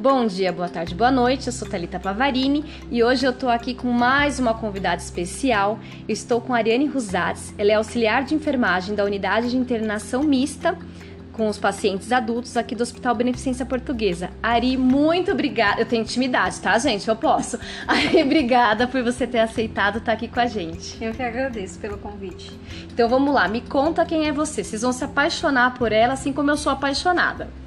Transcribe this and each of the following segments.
Bom dia, boa tarde, boa noite. Eu sou Talita Pavarini e hoje eu tô aqui com mais uma convidada especial. Eu estou com a Ariane Rusatz. Ela é auxiliar de enfermagem da unidade de internação mista com os pacientes adultos aqui do Hospital Beneficência Portuguesa. Ari, muito obrigada. Eu tenho intimidade, tá, gente? Eu posso. Ari, obrigada por você ter aceitado estar aqui com a gente. Eu que agradeço pelo convite. Então vamos lá, me conta quem é você. Vocês vão se apaixonar por ela assim como eu sou apaixonada.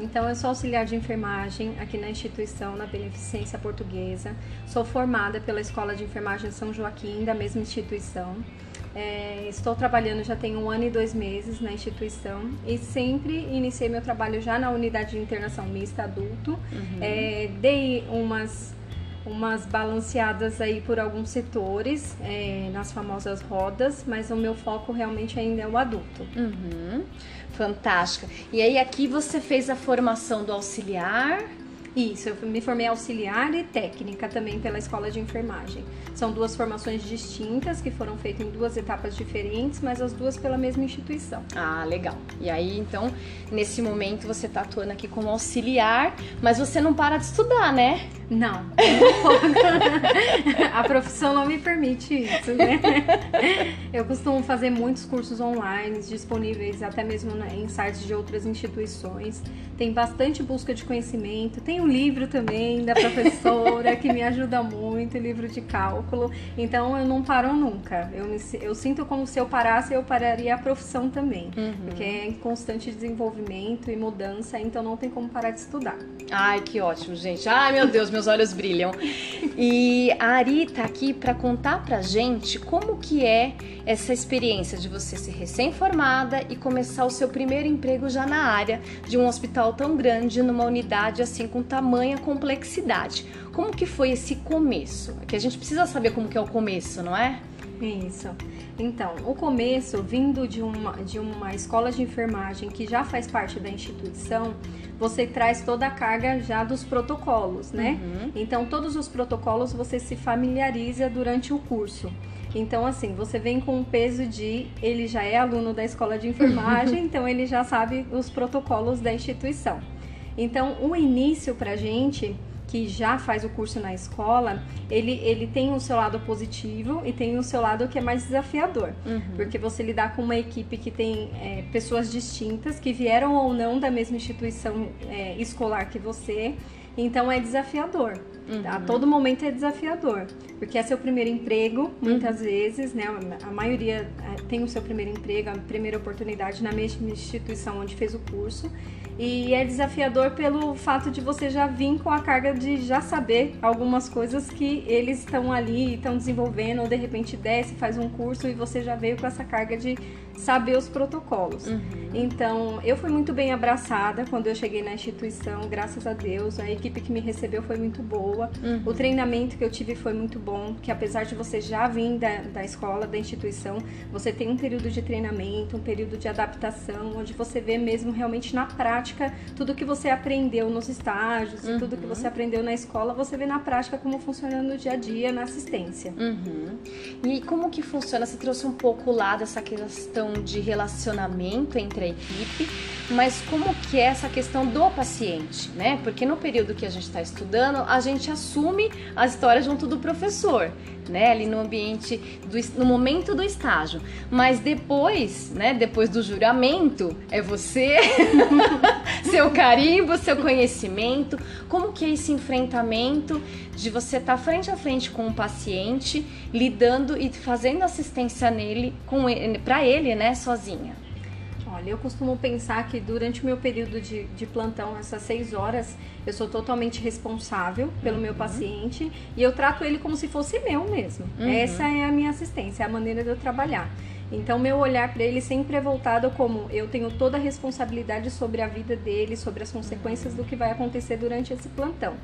Então eu sou auxiliar de enfermagem aqui na instituição, na Beneficência Portuguesa. Sou formada pela Escola de Enfermagem São Joaquim, da mesma instituição. É, estou trabalhando já tem um ano e dois meses na instituição e sempre iniciei meu trabalho já na unidade de internação mista adulto. Uhum. É, dei umas umas balanceadas aí por alguns setores, é, nas famosas rodas, mas o meu foco realmente ainda é o adulto. Uhum. Fantástica. E aí aqui você fez a formação do auxiliar isso, eu me formei auxiliar e técnica também pela escola de enfermagem. São duas formações distintas que foram feitas em duas etapas diferentes, mas as duas pela mesma instituição. Ah, legal. E aí, então, nesse momento você está atuando aqui como auxiliar, mas você não para de estudar, né? Não. a profissão não me permite isso, né? Eu costumo fazer muitos cursos online disponíveis até mesmo em sites de outras instituições. Tem bastante busca de conhecimento. Tem um livro também da professora que me ajuda muito, livro de cálculo. Então eu não paro nunca. Eu, me, eu sinto como se eu parasse, eu pararia a profissão também. Uhum. Porque é em constante desenvolvimento e mudança, então não tem como parar de estudar. Ai, que ótimo, gente. Ai, meu Deus, meu meus olhos brilham. E a Ari tá aqui para contar pra gente como que é essa experiência de você ser recém-formada e começar o seu primeiro emprego já na área de um hospital tão grande, numa unidade assim com tamanha complexidade. Como que foi esse começo? Que a gente precisa saber como que é o começo, não é? Isso. Então, o começo, vindo de uma, de uma escola de enfermagem que já faz parte da instituição, você traz toda a carga já dos protocolos, né? Uhum. Então, todos os protocolos você se familiariza durante o curso. Então, assim, você vem com o peso de ele já é aluno da escola de enfermagem, então ele já sabe os protocolos da instituição. Então, o início pra gente que já faz o curso na escola, ele, ele tem o seu lado positivo e tem o seu lado que é mais desafiador. Uhum. Porque você lidar com uma equipe que tem é, pessoas distintas, que vieram ou não da mesma instituição é, escolar que você, então é desafiador. Uhum. A todo momento é desafiador. Porque é seu primeiro emprego, muitas uhum. vezes, né? A maioria é, tem o seu primeiro emprego, a primeira oportunidade na mesma instituição onde fez o curso. E é desafiador pelo fato de você já vir com a carga de já saber algumas coisas que eles estão ali, estão desenvolvendo, ou de repente desce, faz um curso e você já veio com essa carga de saber os protocolos. Uhum. Então, eu fui muito bem abraçada quando eu cheguei na instituição, graças a Deus. A equipe que me recebeu foi muito boa. Uhum. O treinamento que eu tive foi muito bom, que apesar de você já vir da, da escola, da instituição, você tem um período de treinamento, um período de adaptação, onde você vê mesmo realmente na prática tudo que você aprendeu nos estágios uhum. e tudo que você aprendeu na escola, você vê na prática como funciona no dia a dia, na assistência. Uhum. E como que funciona? Você trouxe um pouco lá dessa questão de relacionamento entre a equipe, mas como que é essa questão do paciente, né? Porque no período que a gente está estudando, a gente assume a história junto do professor, né? Ali no ambiente, do, no momento do estágio. Mas depois, né? Depois do juramento, é você, seu carimbo, seu conhecimento. Como que é esse enfrentamento de você estar tá frente a frente com o paciente, lidando e fazendo assistência nele, com ele, para ele, né? Sozinha. Olha, eu costumo pensar que durante o meu período de, de plantão, essas seis horas, eu sou totalmente responsável pelo uhum. meu paciente e eu trato ele como se fosse meu mesmo. Uhum. Essa é a minha assistência, é a maneira de eu trabalhar. Então, meu olhar para ele sempre é voltado como eu tenho toda a responsabilidade sobre a vida dele, sobre as consequências do que vai acontecer durante esse plantão.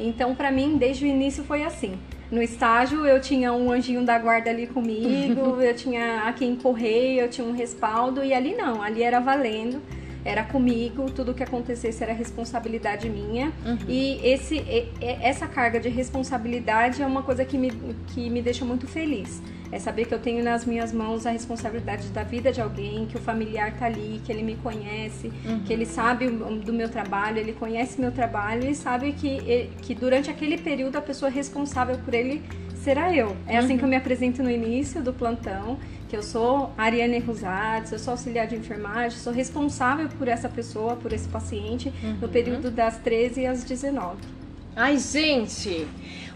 Então, para mim, desde o início foi assim. No estágio, eu tinha um anjinho da guarda ali comigo, eu tinha a quem correr, eu tinha um respaldo, e ali não, ali era valendo era comigo, tudo que acontecesse era responsabilidade minha. Uhum. E esse, essa carga de responsabilidade é uma coisa que me, que me deixa muito feliz. É saber que eu tenho nas minhas mãos a responsabilidade da vida de alguém, que o familiar tá ali, que ele me conhece, uhum. que ele sabe do meu trabalho, ele conhece meu trabalho e sabe que, que durante aquele período a pessoa responsável por ele será eu. É uhum. assim que eu me apresento no início do plantão, que eu sou Ariane Rosades, eu sou auxiliar de enfermagem, sou responsável por essa pessoa, por esse paciente, uhum. no período das 13 às 19. Ai, gente,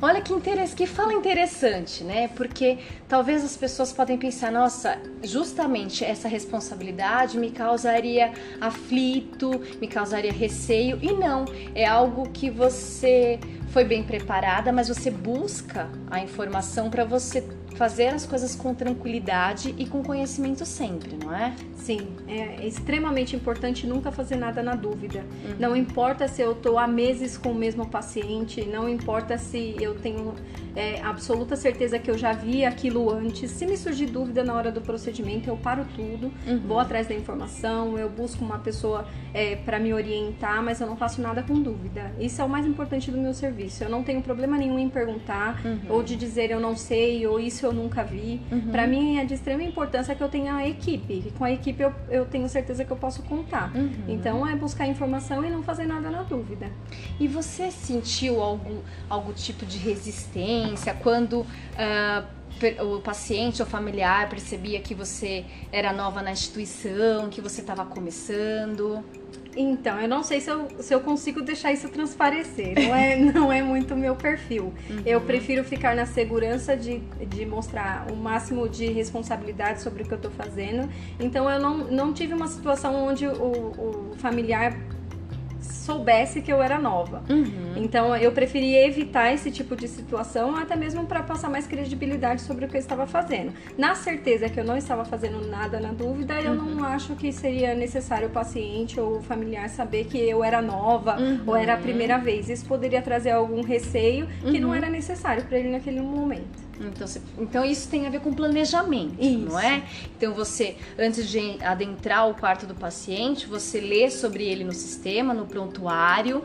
olha que que fala interessante, né? Porque talvez as pessoas podem pensar, nossa, justamente essa responsabilidade me causaria aflito, me causaria receio, e não, é algo que você foi bem preparada, mas você busca a informação para você fazer as coisas com tranquilidade e com conhecimento sempre, não é? Sim, é extremamente importante nunca fazer nada na dúvida. Uhum. Não importa se eu estou há meses com o mesmo paciente, não importa se eu tenho é, absoluta certeza que eu já vi aquilo antes. Se me surgir dúvida na hora do procedimento, eu paro tudo, uhum. vou atrás da informação, eu busco uma pessoa é, para me orientar, mas eu não faço nada com dúvida. Isso é o mais importante do meu serviço. Eu não tenho problema nenhum em perguntar uhum. ou de dizer eu não sei ou isso eu nunca vi. Uhum. Para mim é de extrema importância que eu tenha a equipe. E com a equipe eu, eu tenho certeza que eu posso contar. Uhum. Então é buscar informação e não fazer nada na dúvida. E você sentiu algum, algum tipo de resistência quando uh, o paciente ou familiar percebia que você era nova na instituição, que você estava começando? Então, eu não sei se eu, se eu consigo deixar isso transparecer. Não é, não é muito o meu perfil. Uhum. Eu prefiro ficar na segurança de, de mostrar o máximo de responsabilidade sobre o que eu estou fazendo. Então, eu não, não tive uma situação onde o, o familiar soubesse que eu era nova. Uhum. Então eu preferi evitar esse tipo de situação, até mesmo para passar mais credibilidade sobre o que eu estava fazendo. Na certeza que eu não estava fazendo nada na dúvida, eu uhum. não acho que seria necessário o paciente ou o familiar saber que eu era nova uhum. ou era a primeira vez. Isso poderia trazer algum receio que não uhum. era necessário para ele naquele momento. Então, você, então isso tem a ver com planejamento, isso. não é? Então você, antes de adentrar o quarto do paciente, você lê sobre ele no sistema, no prontuário,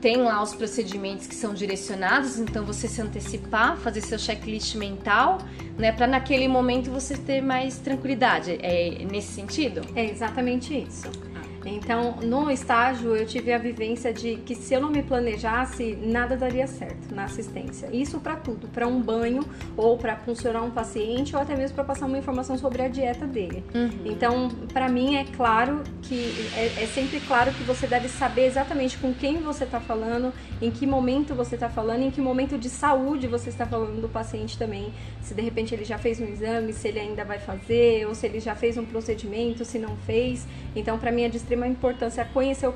tem lá os procedimentos que são direcionados, então você se antecipar, fazer seu checklist mental, né, para naquele momento você ter mais tranquilidade. É nesse sentido? É exatamente isso. Então, no estágio, eu tive a vivência de que se eu não me planejasse, nada daria certo na assistência. Isso para tudo, para um banho ou para funcionar um paciente ou até mesmo para passar uma informação sobre a dieta dele. Uhum. Então, para mim é claro que é, é, sempre claro que você deve saber exatamente com quem você está falando, em que momento você está falando, em que momento de saúde você está falando do paciente também. Se de repente ele já fez um exame, se ele ainda vai fazer, ou se ele já fez um procedimento, se não fez. Então, para mim é de extrema importância conhecer o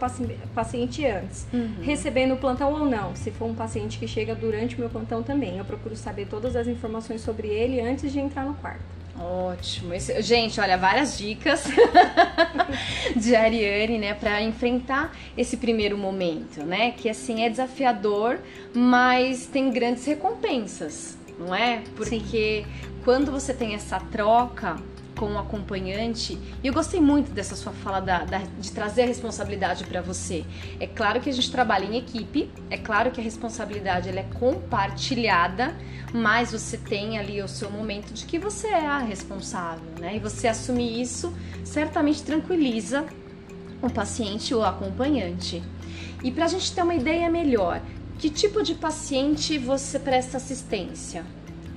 paciente antes, uhum. recebendo o plantão ou não. Se for um paciente que chega durante o meu plantão também, eu procuro saber todas as informações sobre ele antes de entrar no quarto. Ótimo. Esse, gente, olha, várias dicas de Ariane, né, para enfrentar esse primeiro momento, né, que assim é desafiador, mas tem grandes recompensas, não é? Porque Sim. quando você tem essa troca, com o acompanhante. E eu gostei muito dessa sua fala da, da de trazer a responsabilidade para você. É claro que a gente trabalha em equipe, é claro que a responsabilidade ela é compartilhada, mas você tem ali o seu momento de que você é a responsável, né? E você assumir isso certamente tranquiliza o paciente ou acompanhante. E para a gente ter uma ideia melhor, que tipo de paciente você presta assistência?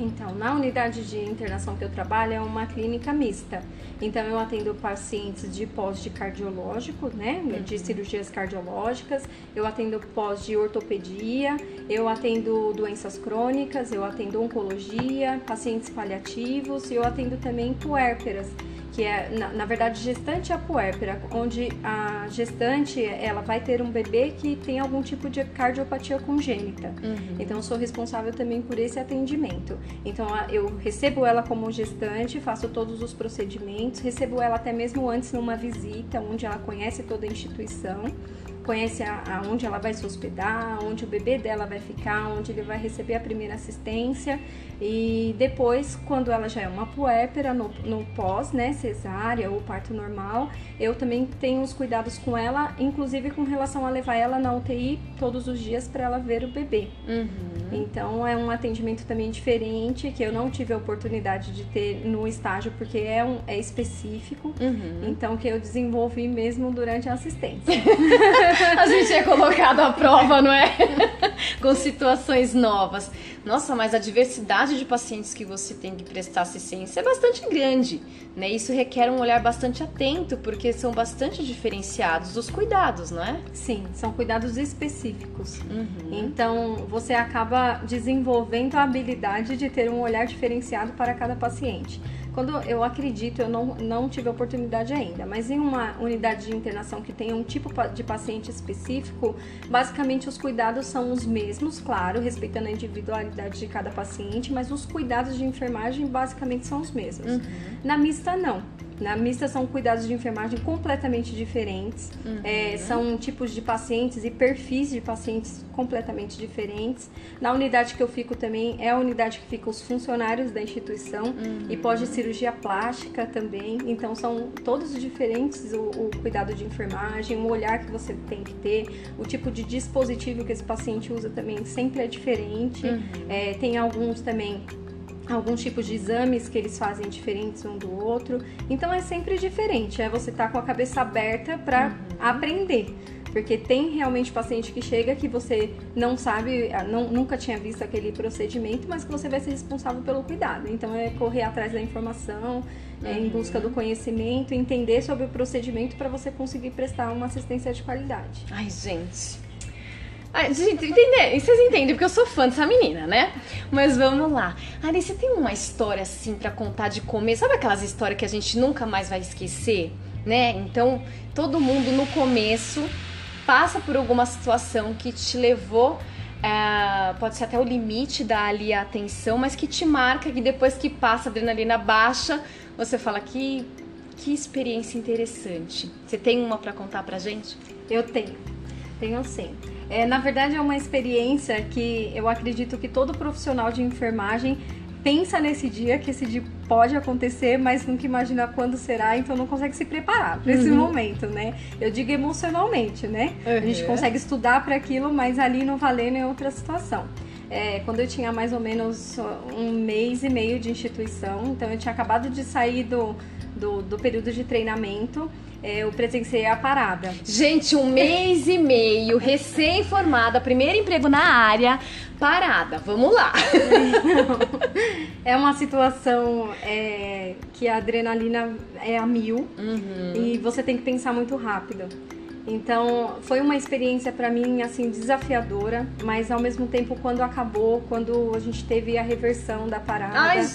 Então, na unidade de internação que eu trabalho é uma clínica mista. Então, eu atendo pacientes de pós de cardiológico, né, de uhum. cirurgias cardiológicas, eu atendo pós de ortopedia, eu atendo doenças crônicas, eu atendo oncologia, pacientes paliativos e eu atendo também puérperas que é, na, na verdade, gestante apuérpera, onde a gestante ela vai ter um bebê que tem algum tipo de cardiopatia congênita. Uhum. Então, eu sou responsável também por esse atendimento. Então, eu recebo ela como gestante, faço todos os procedimentos, recebo ela até mesmo antes numa visita, onde ela conhece toda a instituição conhece aonde ela vai se hospedar, onde o bebê dela vai ficar, onde ele vai receber a primeira assistência e depois, quando ela já é uma puérpera no, no pós, né, cesárea ou parto normal, eu também tenho os cuidados com ela, inclusive com relação a levar ela na UTI todos os dias para ela ver o bebê. Uhum. Então é um atendimento também diferente que eu não tive a oportunidade de ter no estágio porque é, um, é específico. Uhum. Então que eu desenvolvi mesmo durante a assistência. a gente é colocado à prova, não é? Com situações novas. Nossa, mas a diversidade de pacientes que você tem que prestar assistência é bastante grande, né? Isso requer um olhar bastante atento, porque são bastante diferenciados os cuidados, não é? Sim, são cuidados específicos. Uhum. Então, você acaba desenvolvendo a habilidade de ter um olhar diferenciado para cada paciente. Quando eu acredito, eu não, não tive oportunidade ainda, mas em uma unidade de internação que tenha um tipo de paciente específico, basicamente os cuidados são os mesmos, claro, respeitando a individualidade de cada paciente, mas os cuidados de enfermagem basicamente são os mesmos. Uhum. Na mista, não. Na mista são cuidados de enfermagem completamente diferentes, Uhum. é, são tipos de pacientes e perfis de pacientes completamente diferentes. Na unidade que eu fico também é a unidade que fica os funcionários da instituição e pode cirurgia plástica também. Então são todos diferentes o, o cuidado de enfermagem, o olhar que você tem que ter, o tipo de dispositivo que esse paciente usa também sempre é diferente. É, tem alguns também alguns tipos de exames que eles fazem diferentes um do outro. Então é sempre diferente, é você estar tá com a cabeça aberta para aprender. Porque tem realmente paciente que chega que você não sabe, não, nunca tinha visto aquele procedimento, mas que você vai ser responsável pelo cuidado. Então é correr atrás da informação, é, em busca do conhecimento, entender sobre o procedimento para você conseguir prestar uma assistência de qualidade. Ai, gente. Gente, entender, vocês entendem, porque eu sou fã dessa menina, né? Mas vamos lá. Ari, você tem uma história assim para contar de começo? Sabe aquelas histórias que a gente nunca mais vai esquecer, né? Então, todo mundo no começo passa por alguma situação que te levou, é, pode ser até o limite da ali a atenção, mas que te marca, que depois que passa a adrenalina baixa, você fala que que experiência interessante. Você tem uma para contar pra gente? Eu tenho, tenho sim. É, na verdade, é uma experiência que eu acredito que todo profissional de enfermagem pensa nesse dia, que esse dia pode acontecer, mas nunca imagina quando será, então não consegue se preparar para esse Uhum. momento, né? Eu digo emocionalmente, né? A gente Uhum. consegue estudar para aquilo, mas ali não valendo é outra situação. É, quando eu tinha mais ou menos um mês e meio de instituição, então eu tinha acabado de sair do, do, do período de treinamento, é, eu presenciei a parada. Gente, um mês e meio, recém-formada, primeiro emprego na área, parada. Vamos lá. É uma situação é, que a adrenalina é a mil Uhum. e você tem que pensar muito rápido. Então, foi uma experiência para mim assim desafiadora, mas ao mesmo tempo quando acabou, quando a gente teve a reversão da parada, Ai,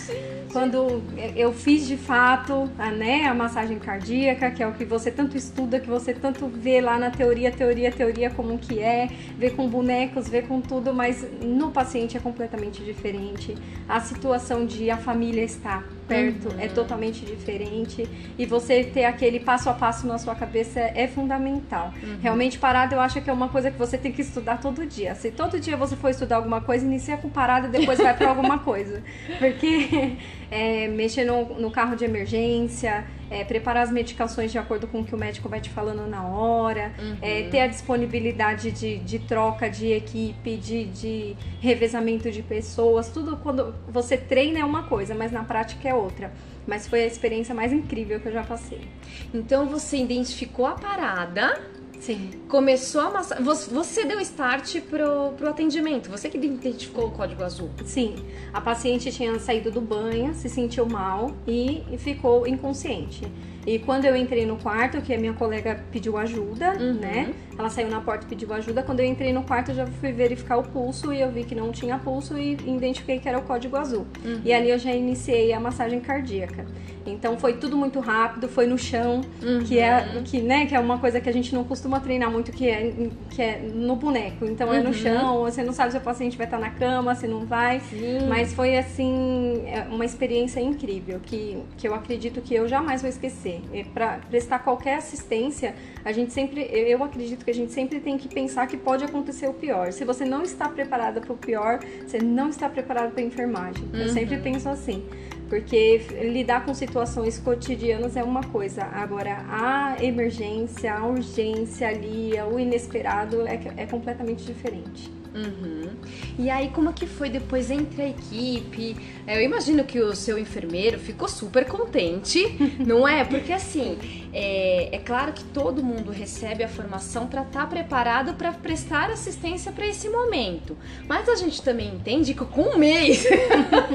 quando eu fiz de fato a, né, a massagem cardíaca, que é o que você tanto estuda, que você tanto vê lá na teoria, teoria, teoria como que é, vê com bonecos, vê com tudo, mas no paciente é completamente diferente. A situação de a família estar perto é totalmente diferente e você ter aquele passo a passo na sua cabeça é fundamental. Realmente parada eu acho que é uma coisa que você tem que estudar todo dia. Se todo dia você for estudar alguma coisa, inicia com parada e depois vai para alguma coisa. Porque é, mexer no, no carro de emergência, é, preparar as medicações de acordo com o que o médico vai te falando na hora, é, ter a disponibilidade de, de troca de equipe, de, de revezamento de pessoas, tudo quando você treina é uma coisa, mas na prática é outra. Mas foi a experiência mais incrível que eu já passei. Então você identificou a parada, Sim. começou a massa... Você deu start pro, pro atendimento. Você que identificou o código azul. Sim, a paciente tinha saído do banho, se sentiu mal e ficou inconsciente. E quando eu entrei no quarto, que a minha colega pediu ajuda, Uhum. né? Ela saiu na porta e pediu ajuda. Quando eu entrei no quarto, eu já fui verificar o pulso e eu vi que não tinha pulso e identifiquei que era o código azul. Uhum. E ali eu já iniciei a massagem cardíaca. Então foi tudo muito rápido, foi no chão, que é que, né, que é uma coisa que a gente não costuma treinar muito, que é, que é no boneco. Então é no Uhum. chão, você não sabe se o paciente vai estar na cama, se não vai. Sim. Mas foi assim, é uma experiência incrível que, que eu acredito que eu jamais vou esquecer. Para prestar qualquer assistência, a gente sempre, eu acredito que a gente sempre tem que pensar que pode acontecer o pior. Se você não está preparada para o pior, você não está preparado para enfermagem. Eu sempre penso assim. Porque lidar com situações cotidianas é uma coisa, agora a emergência, a urgência ali, o inesperado é, é completamente diferente. Uhum. E aí, como que foi depois entre a equipe? É, eu imagino que o seu enfermeiro ficou super contente, não é? Porque assim, é, é claro que todo mundo recebe a formação para estar tá preparado para prestar assistência para esse momento. Mas a gente também entende que com um mês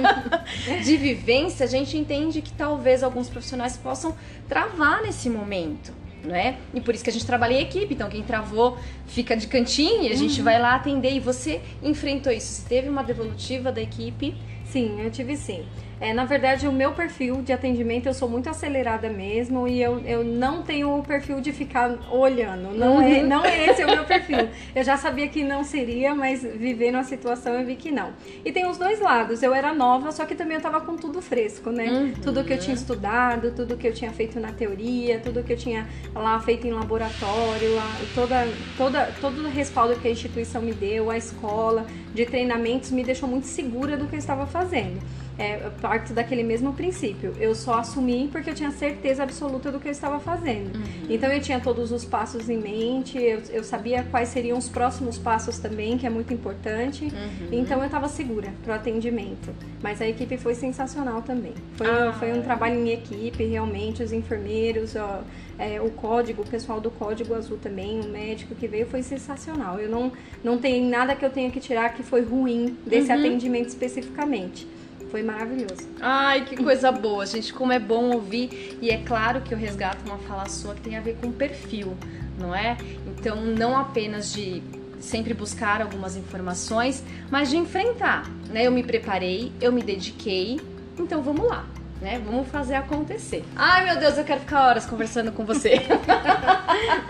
de vivência, a gente entende que talvez alguns profissionais possam travar nesse momento não é? E por isso que a gente trabalha em equipe. Então, quem travou fica de cantinho e a gente uhum. vai lá atender. E você enfrentou isso? Você teve uma devolutiva da equipe? Sim, eu tive sim. É, na verdade, o meu perfil de atendimento, eu sou muito acelerada mesmo e eu, eu não tenho o perfil de ficar olhando. Não, é, uhum. é, não é esse o meu perfil. Eu já sabia que não seria, mas vivendo a situação eu vi que não. E tem os dois lados. Eu era nova, só que também eu tava com tudo fresco, né? Uhum. Tudo que eu tinha estudado, tudo que eu tinha feito na teoria, tudo que eu tinha lá feito em laboratório, lá, toda, toda, todo o respaldo que a instituição me deu, a escola de treinamentos me deixou muito segura do que eu estava fazendo é, parte daquele mesmo princípio. Eu só assumi porque eu tinha certeza absoluta do que eu estava fazendo. Uhum. Então eu tinha todos os passos em mente, eu, eu, sabia quais seriam os próximos passos também, que é muito importante. Uhum. Então eu estava segura para o atendimento. Mas a equipe foi sensacional também. Foi, ah, foi um trabalho em equipe, realmente, os enfermeiros, ó, é, o código, o pessoal do Código Azul também, o médico que veio, foi sensacional. Eu não, não tenho nada que eu tenha que tirar que foi ruim desse uhum. atendimento especificamente. Foi maravilhoso. Ai, que coisa boa, gente. Como é bom ouvir. E é claro que eu resgato uma fala sua que tem a ver com perfil, não é? Então, não apenas de sempre buscar algumas informações, mas de enfrentar, né? Eu me preparei, eu me dediquei, então vamos lá. Né? Vamos fazer acontecer. Ai, meu Deus, eu quero ficar horas conversando com você.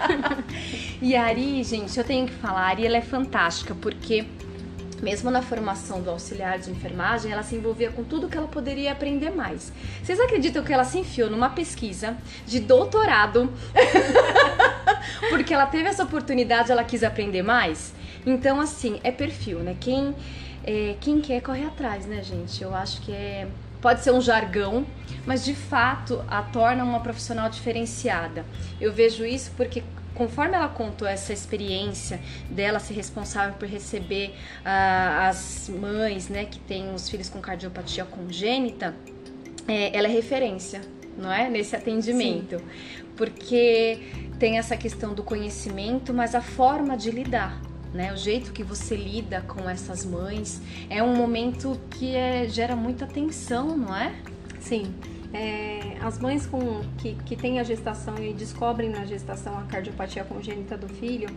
e a Ari, gente, eu tenho que falar, a Ari ela é fantástica porque mesmo na formação do auxiliar de enfermagem, ela se envolvia com tudo que ela poderia aprender mais. Vocês acreditam que ela se enfiou numa pesquisa de doutorado? Porque ela teve essa oportunidade, ela quis aprender mais? Então, assim, é perfil, né? Quem, é, quem quer corre atrás, né, gente? Eu acho que é pode ser um jargão, mas de fato a torna uma profissional diferenciada. Eu vejo isso porque conforme ela contou essa experiência dela ser responsável por receber uh, as mães, né, que têm os filhos com cardiopatia congênita, é, ela é referência, não é, nesse atendimento, Sim. porque tem essa questão do conhecimento, mas a forma de lidar. Né, o jeito que você lida com essas mães é um momento que é, gera muita tensão, não é? Sim. É, as mães com, que, que têm a gestação e descobrem na gestação a cardiopatia congênita do filho,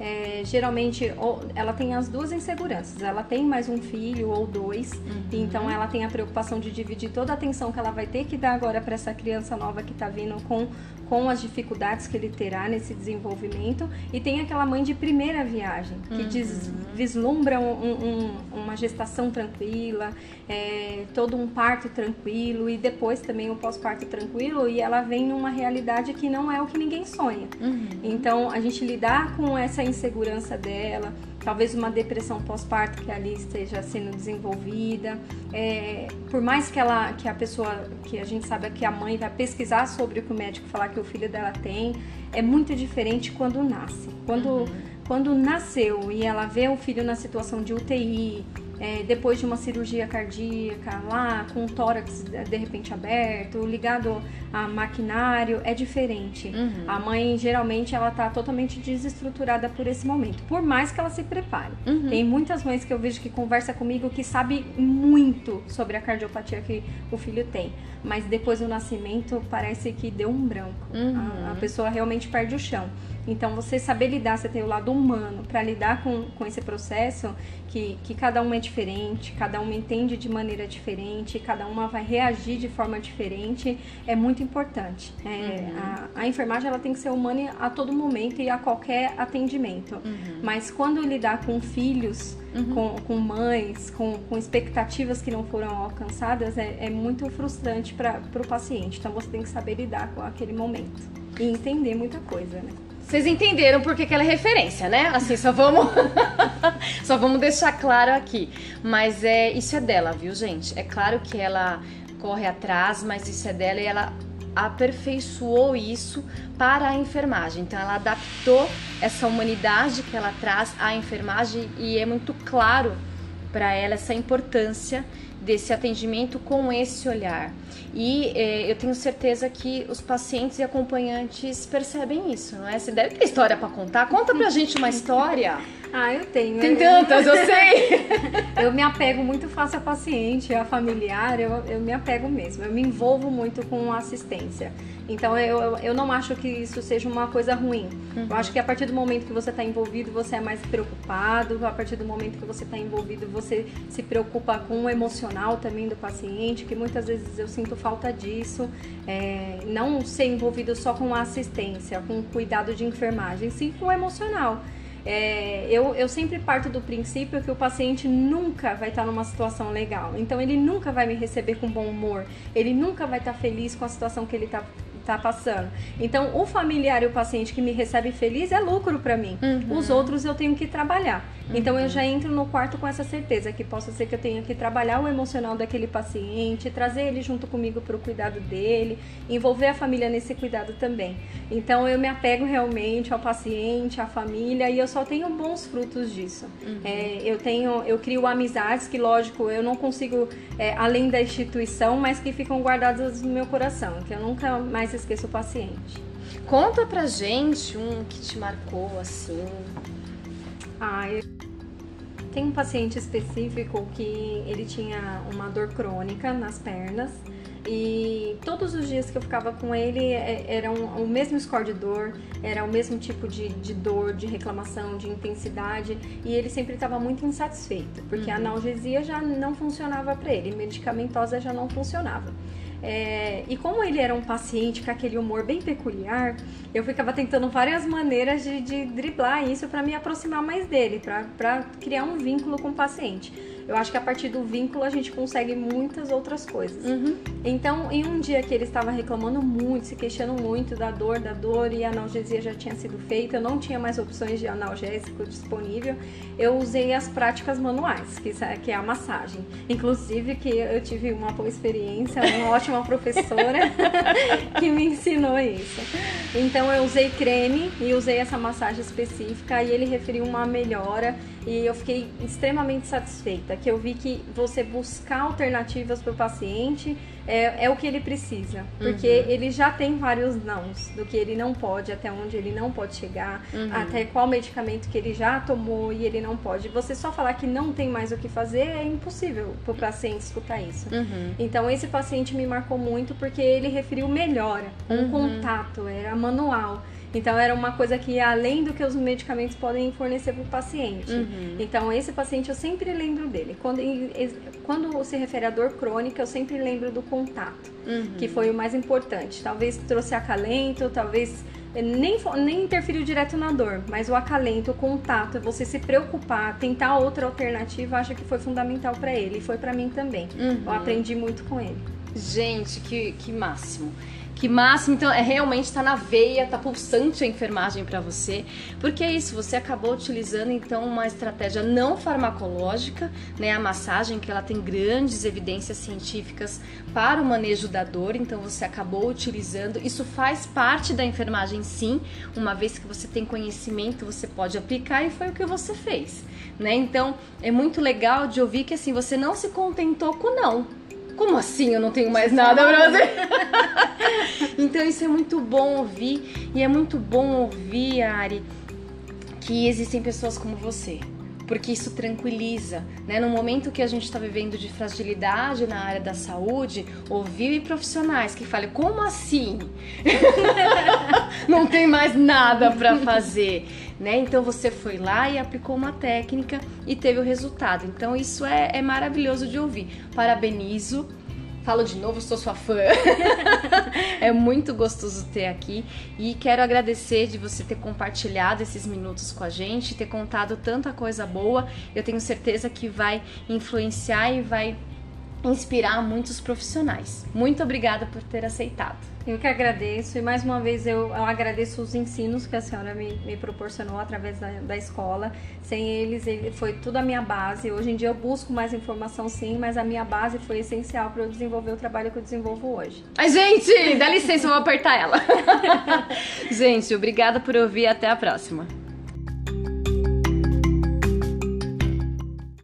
é, geralmente ela tem as duas inseguranças. Ela tem mais um filho ou dois, uhum. então ela tem a preocupação de dividir toda a atenção que ela vai ter que dar agora para essa criança nova que está vindo com com as dificuldades que ele terá nesse desenvolvimento e tem aquela mãe de primeira viagem que uhum. diz, vislumbra um, um, uma gestação tranquila, é, todo um parto tranquilo e depois também o pós-parto tranquilo e ela vem numa realidade que não é o que ninguém sonha. Uhum. Então a gente lidar com essa insegurança dela, talvez uma depressão pós-parto que ali esteja sendo desenvolvida. É, por mais que ela, que a pessoa, que a gente sabe que a mãe vai pesquisar sobre o que o médico falar que o filho dela tem, é muito diferente quando nasce. Quando, uhum. quando nasceu e ela vê o filho na situação de UTI, é, depois de uma cirurgia cardíaca, lá com o tórax de repente aberto, ligado a maquinário, é diferente. Uhum. A mãe geralmente ela tá totalmente desestruturada por esse momento, por mais que ela se prepare. Uhum. Tem muitas mães que eu vejo que conversa comigo que sabe muito sobre a cardiopatia que o filho tem, mas depois do nascimento parece que deu um branco. Uhum. A, a pessoa realmente perde o chão. Então, você saber lidar, você tem o lado humano para lidar com, com esse processo, que, que cada uma é diferente, cada uma entende de maneira diferente, cada uma vai reagir de forma diferente, é muito importante. É, uhum. a, a, enfermagem ela tem que ser humana a todo momento e a qualquer atendimento. Uhum. Mas quando lidar com filhos, uhum. com, com mães, com, com expectativas que não foram alcançadas, é, é muito frustrante para o paciente. Então, você tem que saber lidar com aquele momento e entender muita coisa, né? Vocês entenderam porque que ela é referência, né? Assim, só vamos só vamos deixar claro aqui. Mas é isso é dela, viu, gente? É claro que ela corre atrás, mas isso é dela e ela aperfeiçoou isso para a enfermagem. Então ela adaptou essa humanidade que ela traz à enfermagem e é muito claro para ela essa importância desse atendimento com esse olhar. E eh, eu tenho certeza que os pacientes e acompanhantes percebem isso, não é? Você deve ter história para contar. Conta pra gente uma história. Ah, eu tenho. Tem tantas, eu sei. eu me apego muito fácil a paciente, a familiar, eu, eu me apego mesmo. Eu me envolvo muito com assistência. Então eu, eu não acho que isso seja uma coisa ruim. Uhum. Eu acho que a partir do momento que você está envolvido, você é mais preocupado. A partir do momento que você está envolvido, você se preocupa com o emocional também do paciente, que muitas vezes eu sinto falta disso. É, não ser envolvido só com a assistência, com o cuidado de enfermagem, sim com o emocional. É, eu, eu sempre parto do princípio que o paciente nunca vai estar numa situação legal. Então, ele nunca vai me receber com bom humor, ele nunca vai estar feliz com a situação que ele está tá passando. Então, o familiar e o paciente que me recebe feliz é lucro para mim. Uhum. Os outros eu tenho que trabalhar. Uhum. Então, eu já entro no quarto com essa certeza que possa ser que eu tenha que trabalhar o emocional daquele paciente, trazer ele junto comigo para o cuidado dele, envolver a família nesse cuidado também. Então, eu me apego realmente ao paciente, à família e eu só tenho bons frutos disso. Uhum. É, eu tenho, eu crio amizades que, lógico, eu não consigo é, além da instituição, mas que ficam guardadas no meu coração, que eu nunca mais esqueça o paciente. Conta pra gente um que te marcou assim. Ah, eu... tem um paciente específico que ele tinha uma dor crônica nas pernas e todos os dias que eu ficava com ele é, era um, o mesmo score de dor, era o mesmo tipo de, de dor, de reclamação, de intensidade, e ele sempre estava muito insatisfeito, porque uhum. a analgesia já não funcionava para ele, medicamentosa já não funcionava. É, e como ele era um paciente com aquele humor bem peculiar, eu ficava tentando várias maneiras de, de driblar isso para me aproximar mais dele, para criar um vínculo com o paciente. Eu acho que a partir do vínculo a gente consegue muitas outras coisas. Uhum. Então, em um dia que ele estava reclamando muito, se queixando muito da dor, da dor e a analgesia já tinha sido feita, eu não tinha mais opções de analgésico disponível, eu usei as práticas manuais, que, que é a massagem. Inclusive que eu tive uma boa experiência, uma ótima professora que me ensinou isso. Então eu usei creme e usei essa massagem específica e ele referiu uma melhora e eu fiquei extremamente satisfeita, que eu vi que você buscar alternativas para o paciente é, é, o que ele precisa, porque uhum. ele já tem vários nãos do que ele não pode, até onde ele não pode chegar, uhum. até qual medicamento que ele já tomou e ele não pode. Você só falar que não tem mais o que fazer é impossível para o paciente escutar isso. Uhum. Então esse paciente me marcou muito porque ele referiu melhora, um uhum. contato, era manual. Então era uma coisa que além do que os medicamentos podem fornecer para o paciente. Uhum. Então esse paciente eu sempre lembro dele. Quando, quando se refere à dor crônica, eu sempre lembro do contato, uhum. que foi o mais importante. Talvez trouxe acalento, talvez nem, nem interferiu direto na dor, mas o acalento, o contato, você se preocupar, tentar outra alternativa, acho que foi fundamental para ele e foi para mim também. Uhum. Eu aprendi muito com ele. Gente, que, que máximo. Que máximo, então é realmente está na veia, está pulsante a enfermagem para você, porque é isso, você acabou utilizando então uma estratégia não farmacológica, né, a massagem que ela tem grandes evidências científicas para o manejo da dor, então você acabou utilizando, isso faz parte da enfermagem sim, uma vez que você tem conhecimento, você pode aplicar e foi o que você fez, né? Então, é muito legal de ouvir que assim, você não se contentou com não, como assim eu não tenho mais nada pra fazer? então isso é muito bom ouvir e é muito bom ouvir, Ari, que existem pessoas como você. Porque isso tranquiliza, né? No momento que a gente está vivendo de fragilidade na área da saúde, ouvir profissionais que falem como assim? não tem mais nada para fazer, né? Então você foi lá e aplicou uma técnica e teve o resultado. Então isso é, é maravilhoso de ouvir. Parabenizo Falo de novo, sou sua fã. é muito gostoso ter aqui e quero agradecer de você ter compartilhado esses minutos com a gente, ter contado tanta coisa boa. Eu tenho certeza que vai influenciar e vai inspirar muitos profissionais. Muito obrigada por ter aceitado. Eu que agradeço e mais uma vez eu, eu agradeço os ensinos que a senhora me, me proporcionou através da, da, escola. Sem eles, ele foi tudo a minha base. Hoje em dia eu busco mais informação sim, mas a minha base foi essencial para eu desenvolver o trabalho que eu desenvolvo hoje. Ai, gente, dá licença, eu vou apertar ela. gente, obrigada por ouvir até a próxima.